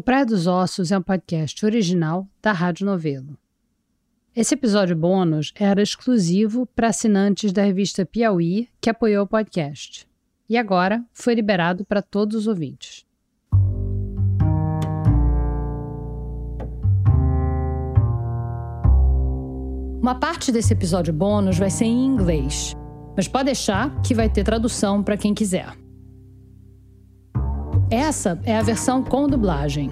O Praia dos Ossos é um podcast original da Rádio Novelo. Esse episódio bônus era exclusivo para assinantes da revista Piauí, que apoiou o podcast. E agora foi liberado para todos os ouvintes. Uma parte desse episódio bônus vai ser em inglês, mas pode deixar que vai ter tradução para quem quiser. Essa é a versão com dublagem.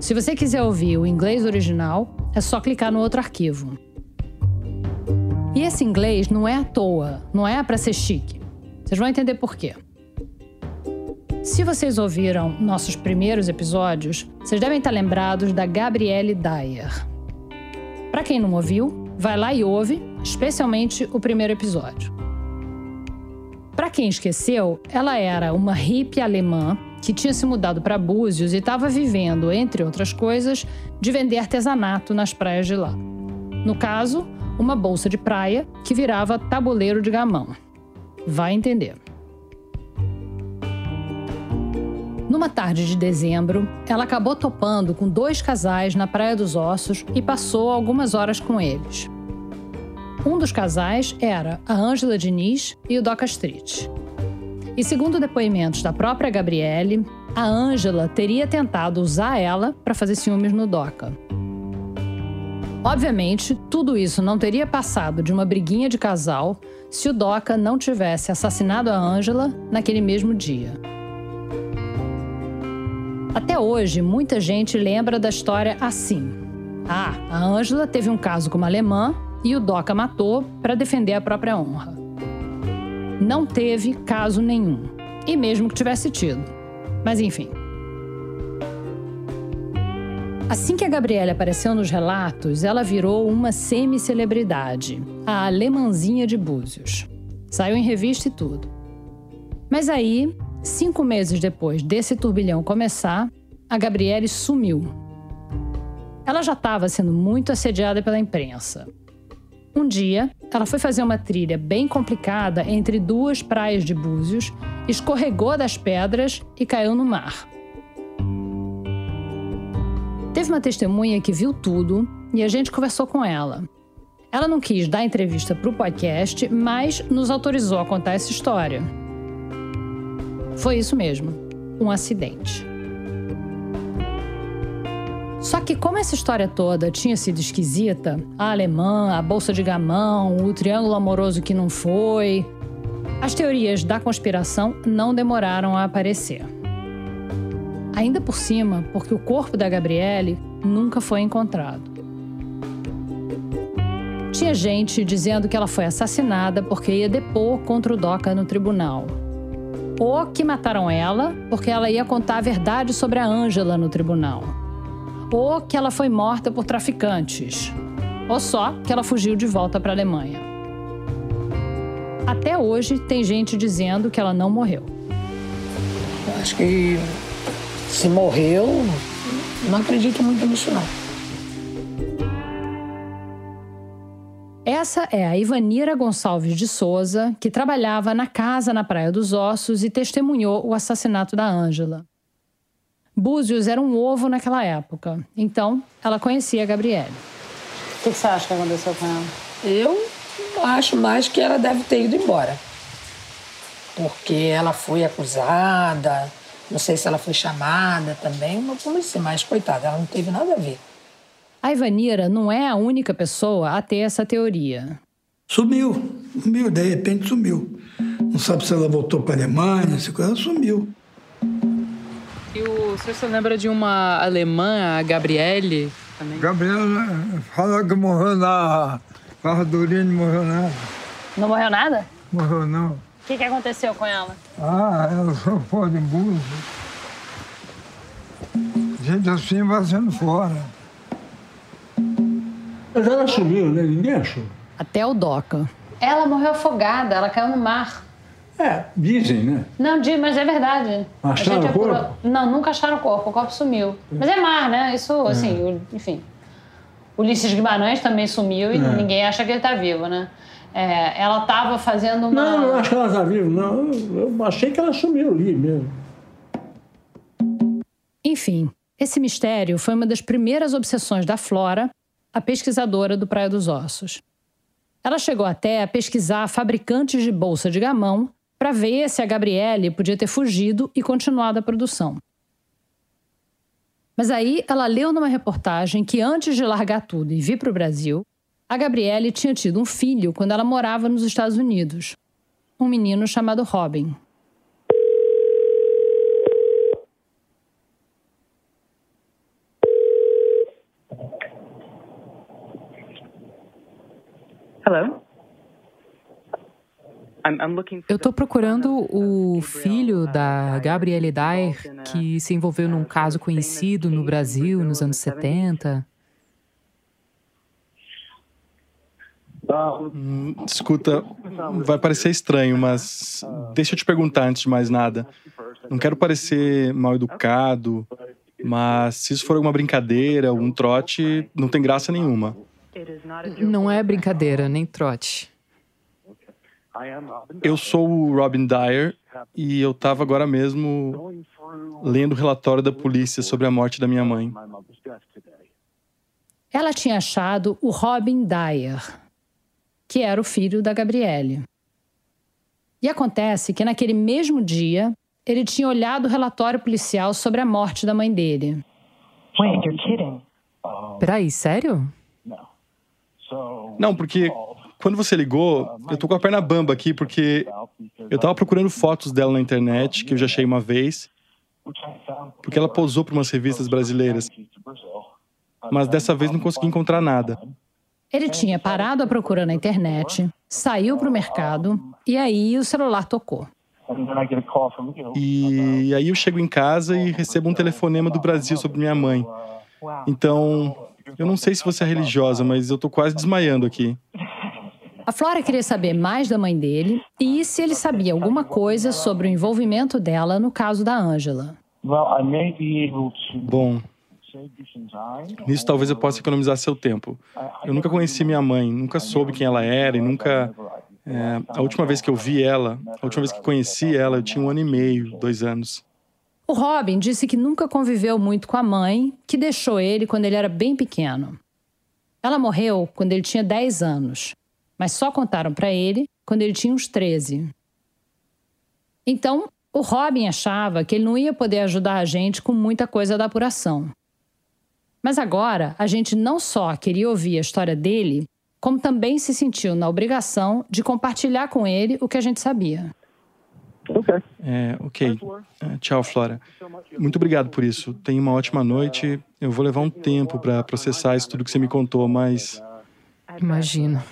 Se você quiser ouvir o inglês original, é só clicar no outro arquivo. E esse inglês não é à toa, não é para ser chique. Vocês vão entender por quê. Se vocês ouviram nossos primeiros episódios, vocês devem estar lembrados da Gabrielle Dyer. Para quem não ouviu, vai lá e ouve, especialmente o primeiro episódio. Para quem esqueceu, ela era uma hippie alemã que tinha se mudado para Búzios e estava vivendo, entre outras coisas, de vender artesanato nas praias de lá. No caso, uma bolsa de praia que virava tabuleiro de gamão. Vai entender. Numa tarde de dezembro, ela acabou topando com dois casais na Praia dos Ossos e passou algumas horas com eles. Um dos casais era a Ângela Diniz e o Doca Street. E segundo depoimentos da própria Gabriele, a Ângela teria tentado usar ela para fazer ciúmes no Doca. Obviamente, tudo isso não teria passado de uma briguinha de casal se o Doca não tivesse assassinado a Ângela naquele mesmo dia. Até hoje, muita gente lembra da história assim. Ah, a Ângela teve um caso com uma alemã e o Doca matou para defender a própria honra não teve caso nenhum. E mesmo que tivesse tido. Mas enfim. Assim que a Gabriela apareceu nos relatos, ela virou uma semi-celebridade, a alemãzinha de Búzios. Saiu em revista e tudo. Mas aí, cinco meses depois desse turbilhão começar, a Gabriele sumiu. Ela já estava sendo muito assediada pela imprensa. Um dia, ela foi fazer uma trilha bem complicada entre duas praias de Búzios, escorregou das pedras e caiu no mar. Teve uma testemunha que viu tudo e a gente conversou com ela. Ela não quis dar entrevista para o podcast, mas nos autorizou a contar essa história. Foi isso mesmo, um acidente. Só que como essa história toda tinha sido esquisita, a alemã, a bolsa de gamão, o triângulo amoroso que não foi, as teorias da conspiração não demoraram a aparecer. Ainda por cima, porque o corpo da Gabriele nunca foi encontrado. Tinha gente dizendo que ela foi assassinada porque ia depor contra o Doca no tribunal. Ou que mataram ela porque ela ia contar a verdade sobre a Ângela no tribunal ou que ela foi morta por traficantes, ou só que ela fugiu de volta para a Alemanha. Até hoje tem gente dizendo que ela não morreu. Eu acho que se morreu, não acredito muito nisso não. Essa é a Ivanira Gonçalves de Souza, que trabalhava na casa na Praia dos Ossos e testemunhou o assassinato da Ângela. Búzios era um ovo naquela época. Então, ela conhecia a Gabriele. O que, você acha que aconteceu com ela? Eu acho mais que ela deve ter ido embora. Porque ela foi acusada, não sei se ela foi chamada também, uma polícia, mas coitada, ela não teve nada a ver. A Ivanira não é a única pessoa a ter essa teoria. Sumiu, sumiu, de repente sumiu. Não sabe se ela voltou para a Alemanha, se ela sumiu. O senhor se lembra de uma alemã, a Gabriele? Também? Gabriela fala que morreu na Fardurini, morreu nada. Não morreu nada? Morreu não. O que, que aconteceu com ela? Ah, ela só fora em Búzios. Gente assim vai sendo fora. Mas ela sumiu, né? Ninguém achou. Até o Doca. Ela morreu afogada, ela caiu no mar. É, dizem, né? Não, mas é verdade. Acharam o corpo? Apurou... Não, nunca acharam o corpo, o corpo sumiu. Mas é mar, né? Isso, é. assim, enfim. Ulisses Guimarães também sumiu e é. ninguém acha que ele está vivo, né? É, ela estava fazendo uma... Não, não acho que ela está viva, não. Eu achei que ela sumiu ali mesmo. Enfim, Esse mistério foi uma das primeiras obsessões da Flora, a pesquisadora do Praia dos Ossos. Ela chegou até a pesquisar fabricantes de bolsa de gamão para ver se a Gabriele podia ter fugido e continuado a produção. Mas aí ela leu numa reportagem que antes de largar tudo e vir para o Brasil, a Gabriele tinha tido um filho quando ela morava nos Estados Unidos. Um menino chamado Robin. Hello? Eu estou procurando o filho da Gabrielle Dyer, que se envolveu num caso conhecido no Brasil nos anos 70. Hum, escuta, vai parecer estranho, mas deixa eu te perguntar antes de mais nada. Não quero parecer mal educado, mas se isso for alguma brincadeira, algum trote, não tem graça nenhuma. Não é brincadeira, nem trote. Eu sou o Robin Dyer e eu estava agora mesmo lendo o relatório da polícia sobre a morte da minha mãe. Ela tinha achado o Robin Dyer, que era o filho da Gabriele. E acontece que naquele mesmo dia, ele tinha olhado o relatório policial sobre a morte da mãe dele. Wait, you're kidding. Peraí, sério? Não, porque quando você ligou, eu tô com a perna bamba aqui, porque eu tava procurando fotos dela na internet, que eu já achei uma vez, porque ela posou para umas revistas brasileiras. Mas dessa vez não consegui encontrar nada. Ele tinha parado a procura na internet, saiu para o mercado e aí o celular tocou. E aí eu chego em casa e recebo um telefonema do Brasil sobre minha mãe. Então, eu não sei se você é religiosa, mas eu tô quase desmaiando aqui. A Flora queria saber mais da mãe dele e se ele sabia alguma coisa sobre o envolvimento dela no caso da Ângela. Bom, nisso talvez eu possa economizar seu tempo. Eu nunca conheci minha mãe, nunca soube quem ela era e nunca. É, a última vez que eu vi ela, a última vez que conheci ela, eu tinha um ano e meio, dois anos. O Robin disse que nunca conviveu muito com a mãe, que deixou ele quando ele era bem pequeno. Ela morreu quando ele tinha 10 anos mas só contaram para ele quando ele tinha uns 13. Então, o Robin achava que ele não ia poder ajudar a gente com muita coisa da apuração. Mas agora, a gente não só queria ouvir a história dele, como também se sentiu na obrigação de compartilhar com ele o que a gente sabia. Ok. É, ok. É, tchau, Flora. Muito obrigado por isso. Tenha uma ótima noite. Eu vou levar um tempo para processar isso tudo que você me contou, mas. Imagino.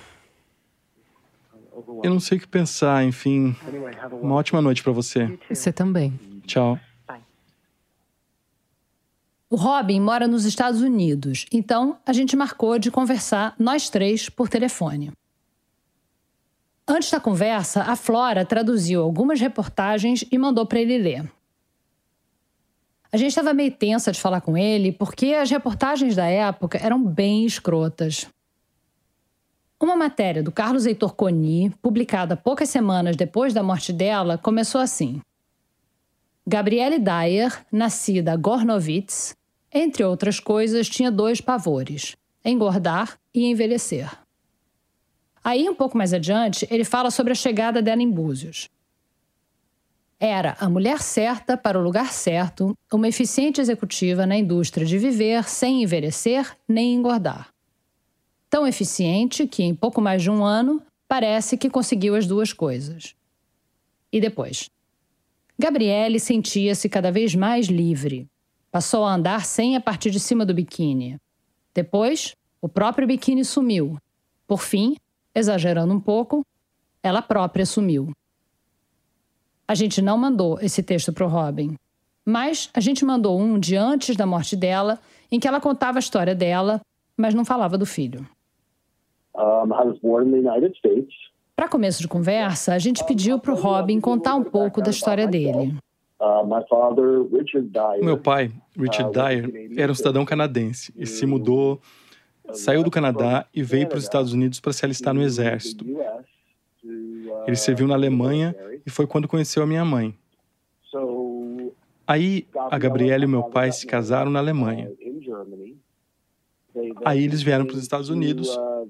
Eu não sei o que pensar, enfim. Uma ótima noite para você. Você também. Tchau. O Robin mora nos Estados Unidos, então a gente marcou de conversar nós três por telefone. Antes da conversa, a Flora traduziu algumas reportagens e mandou para ele ler. A gente estava meio tensa de falar com ele porque as reportagens da época eram bem escrotas. Uma matéria do Carlos Heitor Coni, publicada poucas semanas depois da morte dela, começou assim. Gabriele Dyer, nascida Gornovitz, entre outras coisas, tinha dois pavores: engordar e envelhecer. Aí, um pouco mais adiante, ele fala sobre a chegada dela em Búzios. Era a mulher certa para o lugar certo, uma eficiente executiva na indústria de viver sem envelhecer nem engordar tão eficiente que, em pouco mais de um ano, parece que conseguiu as duas coisas. E depois? Gabriele sentia-se cada vez mais livre. Passou a andar sem a parte de cima do biquíni. Depois, o próprio biquíni sumiu. Por fim, exagerando um pouco, ela própria sumiu. A gente não mandou esse texto para o Robin, mas a gente mandou um de antes da morte dela, em que ela contava a história dela, mas não falava do filho. Para começo de conversa, a gente pediu para o Robin contar um pouco da história dele. Uh, Meu pai, Richard uh, Dyer, era um cidadão canadense e se mudou, saiu do Canadá e veio para os Estados Unidos para se alistar no exército. Ele serviu na Alemanha e foi quando conheceu a minha mãe. Aí a Gabriela e meu pai se casaram na Alemanha. Aí eles vieram para os Estados Unidos,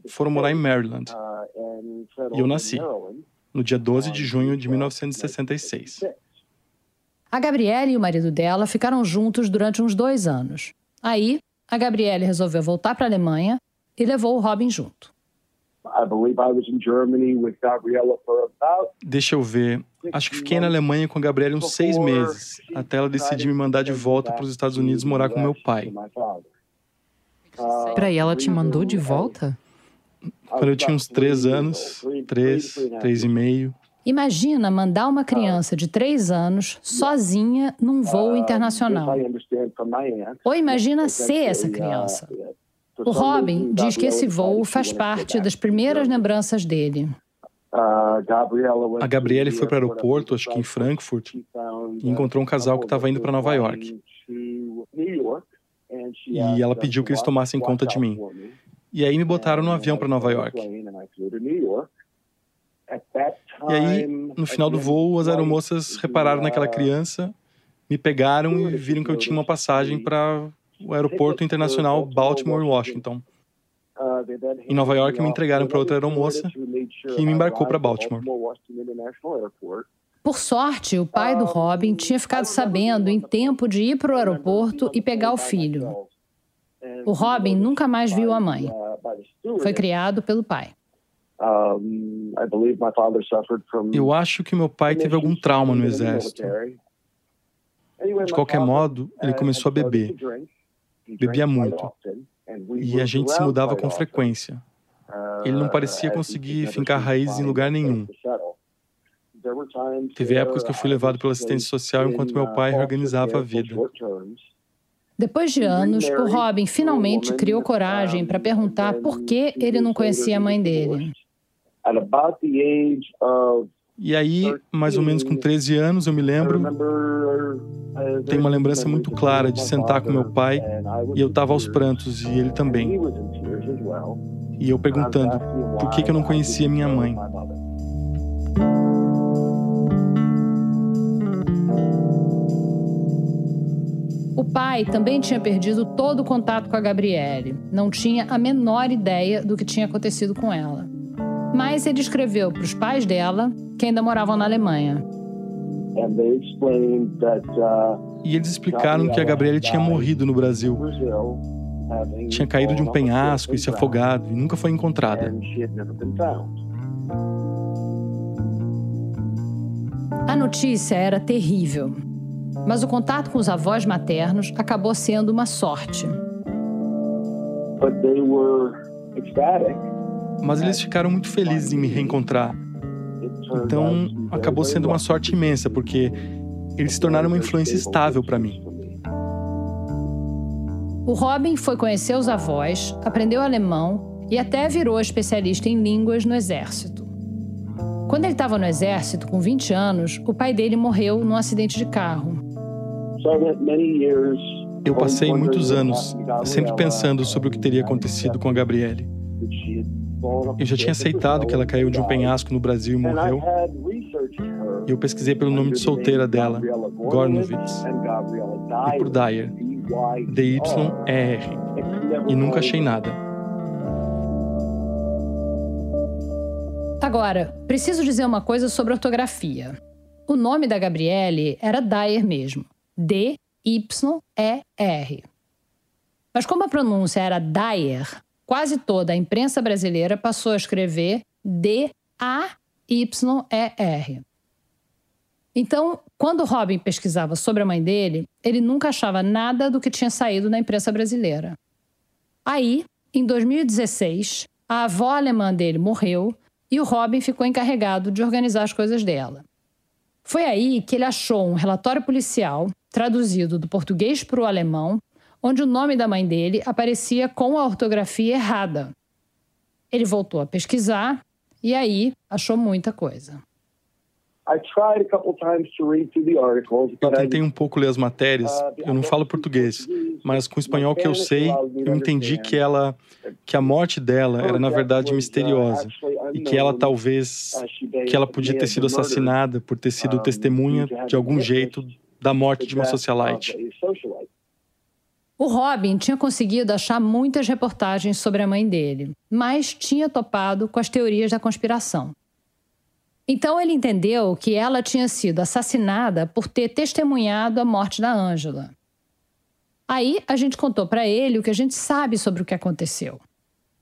foram morar em Maryland. E eu nasci, no dia 12 de junho de 1966. A Gabriela e o marido dela ficaram juntos durante uns dois anos. Aí, a Gabriela resolveu voltar para a Alemanha e levou o Robin junto. Deixa eu ver. Acho que fiquei na Alemanha com a Gabriela uns seis meses, até ela decidir me mandar de volta para os Estados Unidos morar com meu pai. Para ela te mandou de volta? Quando eu tinha uns três anos, três, três e meio. Imagina mandar uma criança de três anos sozinha num voo internacional. Ou imagina ser essa criança. O Robin diz que esse voo faz parte das primeiras lembranças dele. A Gabriele foi para o aeroporto, acho que em Frankfurt, e encontrou um casal que estava indo para Nova York. E ela pediu que eles tomassem conta de mim. E aí me botaram no avião para Nova York. E aí, no final do voo, as aeromoças repararam naquela criança, me pegaram e viram que eu tinha uma passagem para o aeroporto internacional Baltimore, Washington. Em Nova York, me entregaram para outra aeromoça que me embarcou para Baltimore. Por sorte, o pai do Robin tinha ficado sabendo em tempo de ir para o aeroporto e pegar o filho. O Robin nunca mais viu a mãe. Foi criado pelo pai. Eu acho que meu pai teve algum trauma no exército. De qualquer modo, ele começou a beber. Bebia muito. E a gente se mudava com frequência. Ele não parecia conseguir fincar raízes em lugar nenhum. Teve épocas que eu fui levado pela assistência social enquanto meu pai reorganizava a vida. Depois de anos, o Robin finalmente criou coragem para perguntar por que ele não conhecia a mãe dele. E aí, mais ou menos com 13 anos, eu me lembro, tenho uma lembrança muito clara de sentar com meu pai e eu estava aos prantos e ele também. E eu perguntando por que, que eu não conhecia minha mãe. O pai também tinha perdido todo o contato com a Gabriele. Não tinha a menor ideia do que tinha acontecido com ela. Mas ele escreveu para os pais dela, que ainda moravam na Alemanha. E eles explicaram que a Gabriele tinha morrido no Brasil. Tinha caído de um penhasco e se afogado e nunca foi encontrada. A notícia era terrível. Mas o contato com os avós maternos acabou sendo uma sorte. Mas eles ficaram muito felizes em me reencontrar. Então, acabou sendo uma sorte imensa, porque eles se tornaram uma influência estável para mim. O Robin foi conhecer os avós, aprendeu alemão e até virou especialista em línguas no exército. Quando ele estava no exército, com 20 anos, o pai dele morreu num acidente de carro. Eu passei muitos anos sempre pensando sobre o que teria acontecido com a Gabriele. Eu já tinha aceitado que ela caiu de um penhasco no Brasil e morreu. E eu pesquisei pelo nome de solteira dela, Gornovitz, e por Dyer, D-Y-E-R, e nunca achei nada. Agora, preciso dizer uma coisa sobre ortografia. O nome da Gabriele era Dyer mesmo. D-Y-E-R. Mas como a pronúncia era Dyer, quase toda a imprensa brasileira passou a escrever D-A-Y-E-R. Então, quando Robin pesquisava sobre a mãe dele, ele nunca achava nada do que tinha saído na imprensa brasileira. Aí, em 2016, a avó alemã dele morreu e o Robin ficou encarregado de organizar as coisas dela. Foi aí que ele achou um relatório policial traduzido do português para o alemão, onde o nome da mãe dele aparecia com a ortografia errada. Ele voltou a pesquisar e aí achou muita coisa. Eu tentei um pouco ler as matérias. Uh, eu não falo português, mas com o espanhol que eu sei, eu entendi que ela, que a morte dela era na verdade uh, misteriosa e que ela talvez, que ela podia ter sido assassinada por ter sido testemunha de algum jeito da morte de uma socialite. O Robin tinha conseguido achar muitas reportagens sobre a mãe dele, mas tinha topado com as teorias da conspiração. Então ele entendeu que ela tinha sido assassinada por ter testemunhado a morte da Ângela. Aí a gente contou para ele o que a gente sabe sobre o que aconteceu.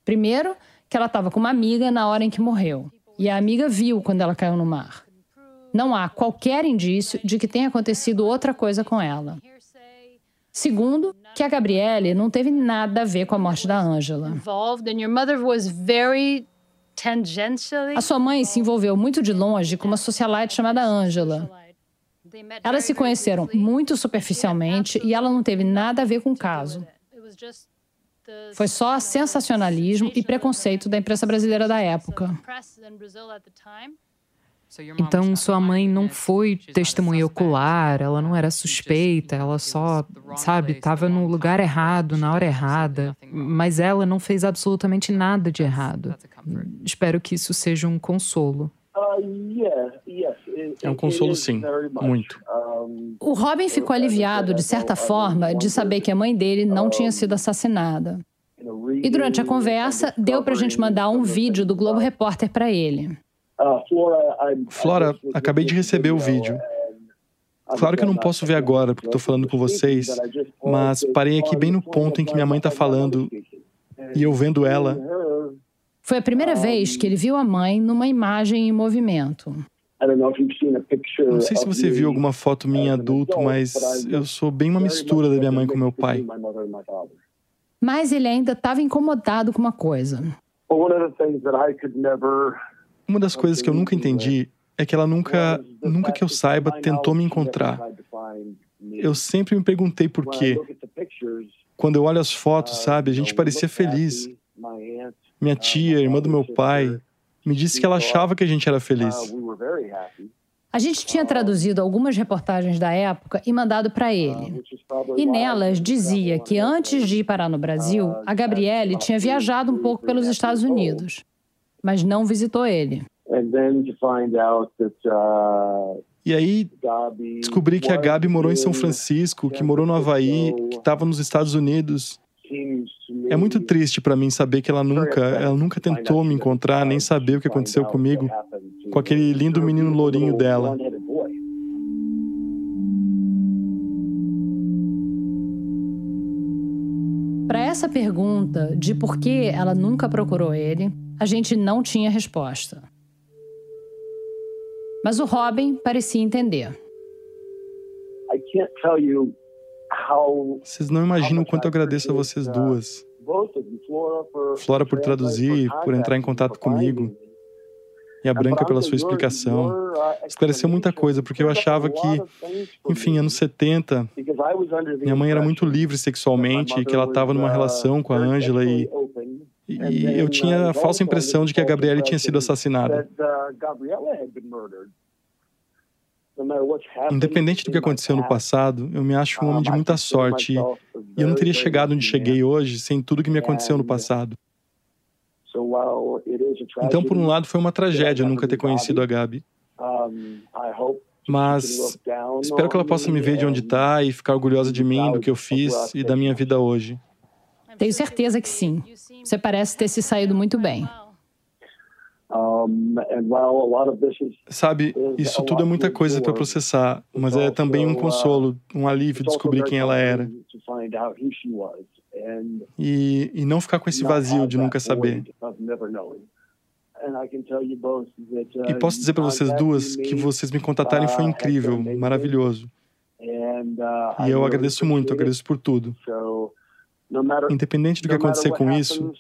Primeiro, que ela estava com uma amiga na hora em que morreu, e a amiga viu quando ela caiu no mar. Não há qualquer indício de que tenha acontecido outra coisa com ela. Segundo, que a Gabriele não teve nada a ver com a morte da Ângela. A sua mãe se envolveu muito de longe com uma socialite chamada Ângela. Elas se conheceram muito superficialmente e ela não teve nada a ver com o caso. Foi só sensacionalismo e preconceito da imprensa brasileira da época. Então, sua mãe não foi testemunha ocular, ela não era suspeita, ela só, sabe, estava no lugar errado, na hora errada. Mas ela não fez absolutamente nada de errado. Espero que isso seja um consolo. É um consolo, sim, muito. O Robin ficou aliviado, de certa forma, de saber que a mãe dele não tinha sido assassinada. E durante a conversa, deu para a gente mandar um vídeo do Globo Repórter para ele. Flora, acabei de receber o vídeo. Claro que eu não posso ver agora, porque estou falando com vocês, mas parei aqui bem no ponto em que minha mãe está falando e eu vendo ela. Foi a primeira vez que ele viu a mãe numa imagem em movimento. Não sei se você viu alguma foto minha adulto, mas eu sou bem uma mistura da minha mãe com meu pai. Mas ele ainda estava incomodado com uma coisa. Uma das coisas que eu nunca entendi é que ela nunca, nunca que eu saiba, tentou me encontrar. Eu sempre me perguntei por quê. Quando eu olho as fotos, sabe, a gente parecia feliz. Minha tia, irmã do meu pai, me disse que ela achava que a gente era feliz. A gente tinha traduzido algumas reportagens da época e mandado para ele. E nelas dizia que antes de ir parar no Brasil, a Gabriele tinha viajado um pouco pelos Estados Unidos mas não visitou ele. E aí descobri que a Gabi morou em São Francisco, que morou no Havaí, que estava nos Estados Unidos. É muito triste para mim saber que ela nunca, ela nunca tentou me encontrar, nem saber o que aconteceu comigo com aquele lindo menino lourinho dela. Para essa pergunta de por que ela nunca procurou ele, a gente não tinha resposta. Mas o Robin parecia entender. Vocês não imaginam o quanto eu agradeço a vocês duas. Flora por traduzir, por entrar em contato comigo. E a Branca pela sua explicação. Esclareceu muita coisa, porque eu achava que, enfim, anos 70, minha mãe era muito livre sexualmente, e que ela estava numa relação com a Ângela e e eu tinha a falsa impressão de que a Gabriele tinha sido assassinada. Independente do que aconteceu no passado, eu me acho um homem de muita sorte e eu não teria chegado onde cheguei hoje sem tudo que me aconteceu no passado. Então, por um lado, foi uma tragédia nunca ter conhecido a Gabi. Mas espero que ela possa me ver de onde está e ficar orgulhosa de mim, do que eu fiz e da minha vida hoje. Tenho certeza que sim. Você parece ter se saído muito bem. Sabe, isso tudo é muita coisa para processar, mas é também um consolo, um alívio descobrir quem ela era. E, e não ficar com esse vazio de nunca saber. E posso dizer para vocês duas que vocês me contatarem foi incrível, maravilhoso. E eu agradeço muito, agradeço por tudo. Independente do que acontecer com isso,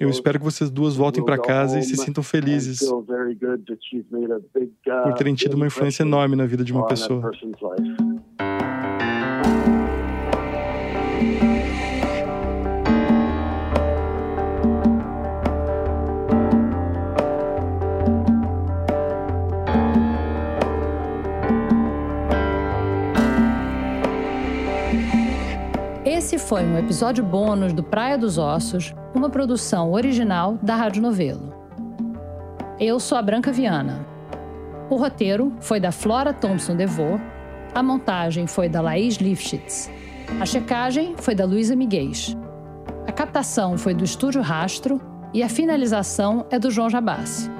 eu espero que vocês duas voltem para casa e se sintam felizes por terem tido uma influência enorme na vida de uma pessoa. Foi um episódio bônus do Praia dos Ossos, uma produção original da Rádio Novelo. Eu sou a Branca Viana. O roteiro foi da Flora Thompson DeVoe, A montagem foi da Laís Lifshitz. A checagem foi da Luísa Miguel. A captação foi do Estúdio Rastro e a finalização é do João Jabassi.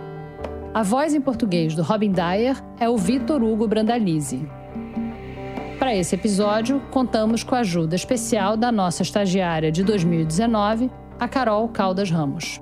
A voz em português do Robin Dyer é o Vitor Hugo Brandalize. Para esse episódio, contamos com a ajuda especial da nossa estagiária de 2019, a Carol Caldas Ramos.